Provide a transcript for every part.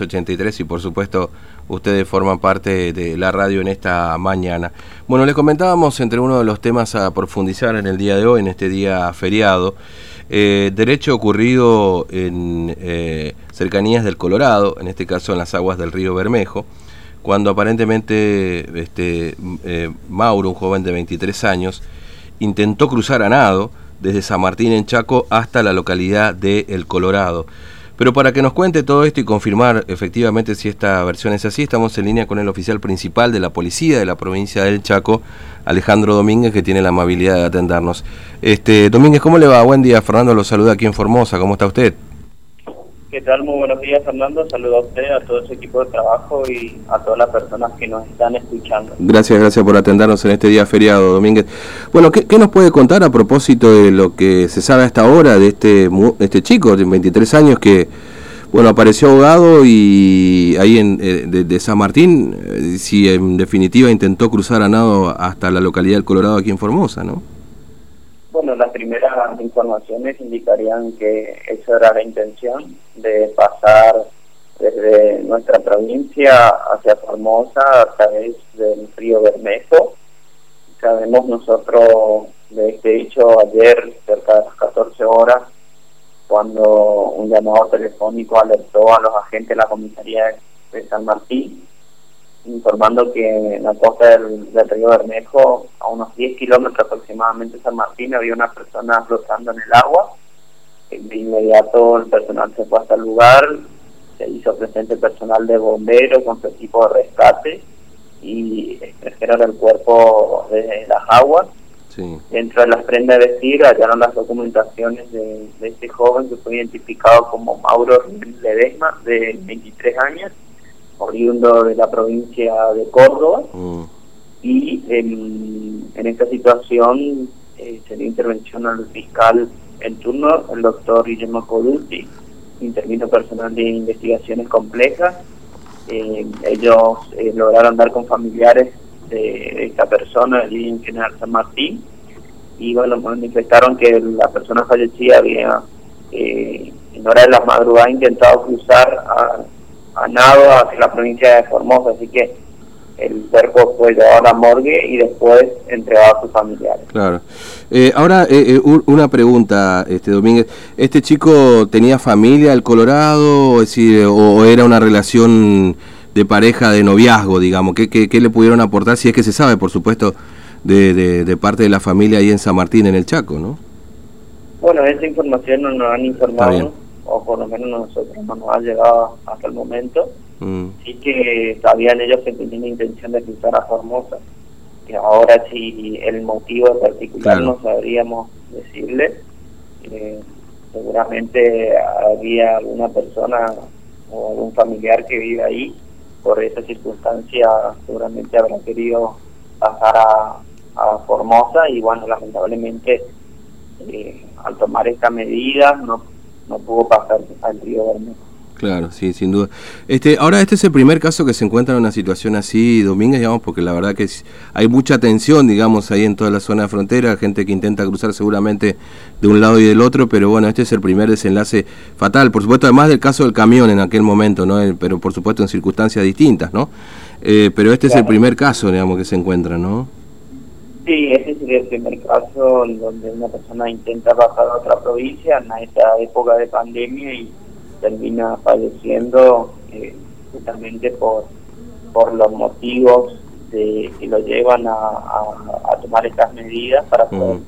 83 y por supuesto ustedes forman parte de la radio en esta mañana. Bueno, les comentábamos entre uno de los temas a profundizar en el día de hoy, en este día feriado, eh, derecho ocurrido en eh, cercanías del Colorado, en este caso en las aguas del río Bermejo, cuando aparentemente este, eh, Mauro, un joven de 23 años, intentó cruzar a nado desde San Martín en Chaco hasta la localidad de El Colorado. Pero para que nos cuente todo esto y confirmar efectivamente si esta versión es así, estamos en línea con el oficial principal de la policía de la provincia del Chaco, Alejandro Domínguez, que tiene la amabilidad de atendernos. Este, Domínguez, ¿cómo le va? Buen día, Fernando lo saluda aquí en Formosa, ¿cómo está usted? ¿Qué tal? Muy buenos días, Fernando. Saludo a usted, a todo ese equipo de trabajo y a todas las personas que nos están escuchando. Gracias, gracias por atendernos en este día feriado, Domínguez. Bueno, ¿qué, nos puede contar a propósito de lo que se sabe hasta ahora de este, este chico de 23 años que, bueno, apareció ahogado y ahí en, eh, de, San Martín, eh, si en definitiva intentó cruzar a nado hasta la localidad del Colorado aquí en Formosa, ¿no? Las primeras informaciones indicarían que esa era la intención de pasar desde nuestra provincia hacia Formosa a través del río Bermejo. Sabemos nosotros de este hecho ayer, cerca de las 14 horas, cuando un llamado telefónico alertó a los agentes de la comisaría de San Martín informando que en la costa del, río Bermejo, a unos 10 kilómetros aproximadamente de San Martín, había una persona flotando en el agua. De inmediato el personal se fue hasta el lugar, se hizo presente personal de bomberos con su equipo de rescate y extrajeron el cuerpo de las aguas. Dentro de las prendas de vestir hallaron las documentaciones de, este joven que fue identificado como Mauro Ledesma, de 23 años, oriundo de la provincia de Córdoba. Mm. Y en, esta situación eh, se dio intervención al fiscal en turno, el doctor Guillermo Colucci, intervino personal de investigaciones complejas. Eh, ellos eh, lograron dar con familiares de esta persona, el general San Martín, y bueno, manifestaron que la persona fallecida había en hora de la madrugada intentado cruzar a a nado hacia la provincia de Formosa, así que el cuerpo fue llevado a la morgue y después entregado a sus familiares. Claro. Eh, ahora, eh, eh, una pregunta, este Domínguez. ¿Este chico tenía familia el Colorado? decir, o, era una relación de pareja, de noviazgo, digamos? ¿Qué, qué, le pudieron aportar? Si es que se sabe, por supuesto, de, de, parte de la familia ahí en San Martín, en el Chaco, ¿no? Bueno, esa información no nos han informado o por lo menos nosotros no nos ha llegado hasta el momento. Mm. Sí que sabían ellos que tenían intención de cruzar a Formosa. Que ahora si el motivo particular no sabríamos decirle. Eh, seguramente había alguna persona o algún familiar que vive ahí. Por esa circunstancia seguramente habrá querido pasar a, a Formosa y bueno, lamentablemente eh, al tomar esta medida no no pudo pasar al río Bermejo. Claro, sí, sin duda. Este, ahora este es el primer caso que se encuentra en una situación así, Domínguez, digamos, porque la verdad que hay mucha tensión, digamos, ahí en toda la zona de frontera, gente que intenta cruzar seguramente de un lado y del otro, pero bueno, este es el primer desenlace fatal, por supuesto, además del caso del camión en aquel momento, ¿no? Eh, pero por supuesto en circunstancias distintas, ¿no? Eh, pero este es el primer caso, digamos, que se encuentra, ¿no? Sí, ese sería el primer caso en donde una persona intenta pasar a otra provincia en esta época de pandemia y termina falleciendo eh, justamente por, por los motivos de, que lo llevan a, a, tomar estas medidas para poder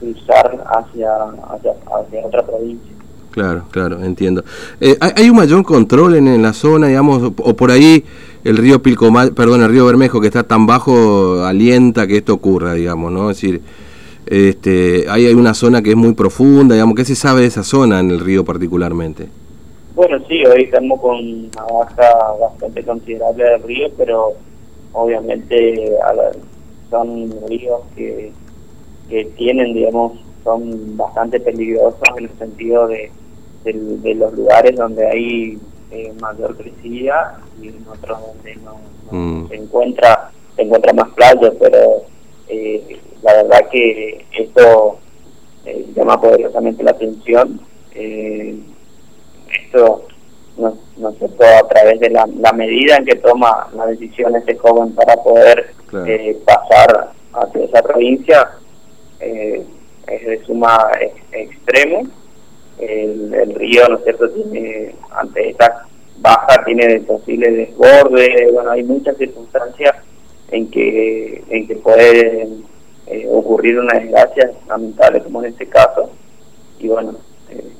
cruzar hacia, hacia, hacia otra provincia. Claro, claro, entiendo. Eh, ¿Hay un mayor control en, la zona, digamos, o por ahí el río Pilcomal, perdón, el río Bermejo, que está tan bajo, alienta que esto ocurra, digamos, ¿no? Es decir, este, hay, hay una zona que es muy profunda, digamos, ¿qué se sabe de esa zona en el río particularmente? Bueno, sí, hoy estamos con una baja bastante considerable del río, pero obviamente son ríos que, que tienen, digamos, son bastante peligrosos en el sentido de, de los lugares donde hay eh, mayor crecida y en otros donde no, mm. se encuentra se encuentra más playa pero eh, la verdad que esto eh, llama poderosamente la atención esto no, no sé, a través de la, medida en que toma la decisión este joven para poder eh, pasar hacia esa provincia, eh, es de suma extremo. El, río, ¿no es cierto?, tiene, ante esta baja, tiene posibles desbordes, bueno, hay muchas circunstancias en que, en que puede eh, ocurrir una desgracia lamentable como en este caso. Y bueno, eh,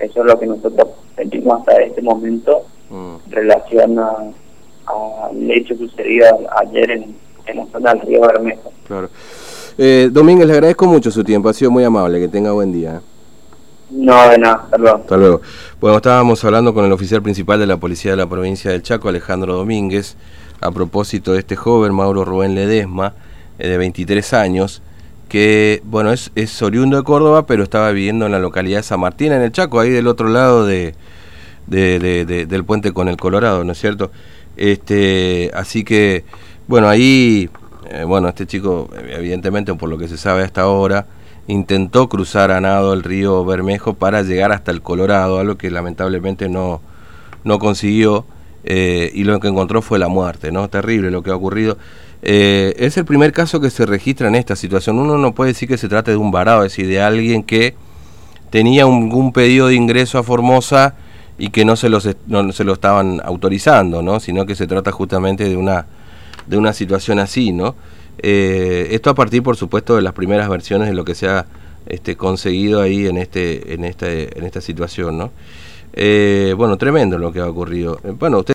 eso es lo que nosotros sentimos hasta este momento mm. en relación al hecho sucedido ayer en, en la zona del río Bermejo. Claro. Eh, Domínguez, le agradezco mucho su tiempo, ha sido muy amable, que tenga buen día. No, de nada, hasta luego. Hasta luego. Bueno, estábamos hablando con el oficial principal de la Policía de la Provincia del Chaco, Alejandro Domínguez, a propósito de este joven, Mauro Rubén Ledesma, eh, de 23 años, que, bueno, es, es oriundo de Córdoba, pero estaba viviendo en la localidad de San Martín, en el Chaco, ahí del otro lado de, del puente con el Colorado, ¿no es cierto? Este, así que, bueno, ahí eh, bueno, este chico, evidentemente, por lo que se sabe hasta ahora, intentó cruzar a nado el río Bermejo para llegar hasta el Colorado, algo que lamentablemente no, no consiguió eh, y lo que encontró fue la muerte, ¿no? Terrible lo que ha ocurrido. Eh, es el primer caso que se registra en esta situación. Uno no puede decir que se trate de un varado, es decir, de alguien que tenía un, pedido de ingreso a Formosa y que no se, los, no se lo estaban autorizando, ¿no? Sino que se trata justamente de una de una situación así, ¿no? Eh, esto a partir, por supuesto, de las primeras versiones de lo que se ha este, conseguido ahí en este, en este, en esta situación, ¿no? Eh, bueno, tremendo lo que ha ocurrido. Bueno, usted